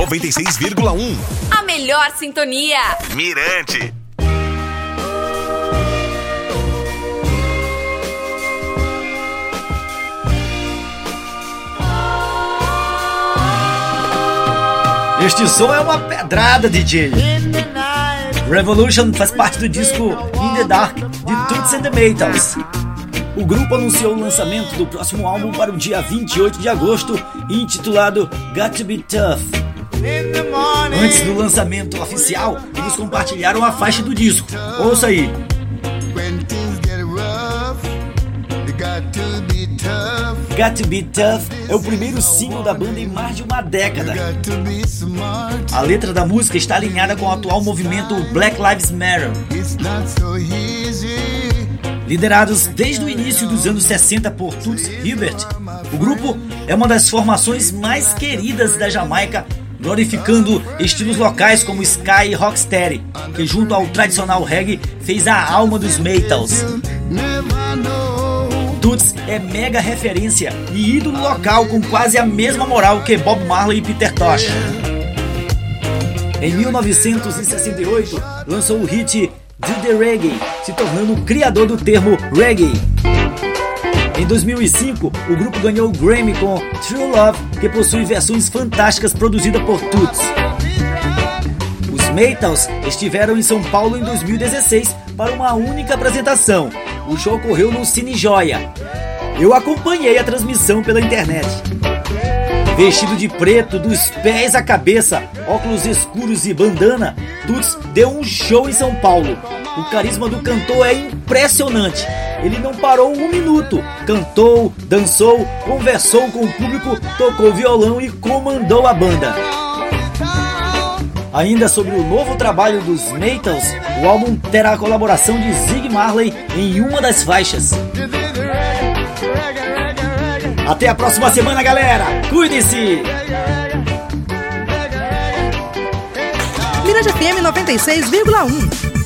96,1. A melhor sintonia. Mirante. Este som é uma pedrada, DJ. Revolution faz parte do disco In the Dark de Toots and the Maytals. O grupo anunciou o lançamento do próximo álbum para o dia 28 de agosto, intitulado Got to Be Tough. Antes do lançamento oficial, eles compartilharam a faixa do disco. Ouça aí. Got to Be Tough é o primeiro single da banda em mais de uma década. A letra da música está alinhada com o atual movimento Black Lives Matter. Liderados desde o início dos anos 60 por Toots Hibbert, o grupo é uma das formações mais queridas da Jamaica, glorificando estilos locais como ska e rocksteady, que junto ao tradicional reggae fez a alma dos Maytals. Toots é mega referência e ídolo local com quase a mesma moral que Bob Marley e Peter Tosh. Em 1968, lançou o hit Do The Reggae, se tornando o criador do termo reggae. Em 2005, o grupo ganhou o Grammy com True Love, que possui versões fantásticas produzidas por Toots. Os Maytals estiveram em São Paulo em 2016 para uma única apresentação. O show ocorreu no Cine Joia. Eu acompanhei a transmissão pela internet. Vestido de preto dos pés à cabeça, óculos escuros e bandana, Tuts deu um show em São Paulo. O carisma do cantor é impressionante. Ele não parou um minuto. Cantou, dançou, conversou com o público, tocou violão e comandou a banda. Ainda sobre o novo trabalho dos Maytals, o álbum terá a colaboração de Zig Marley em uma das faixas. Até a próxima semana, galera! Cuide-se! Mirante FM 96,1.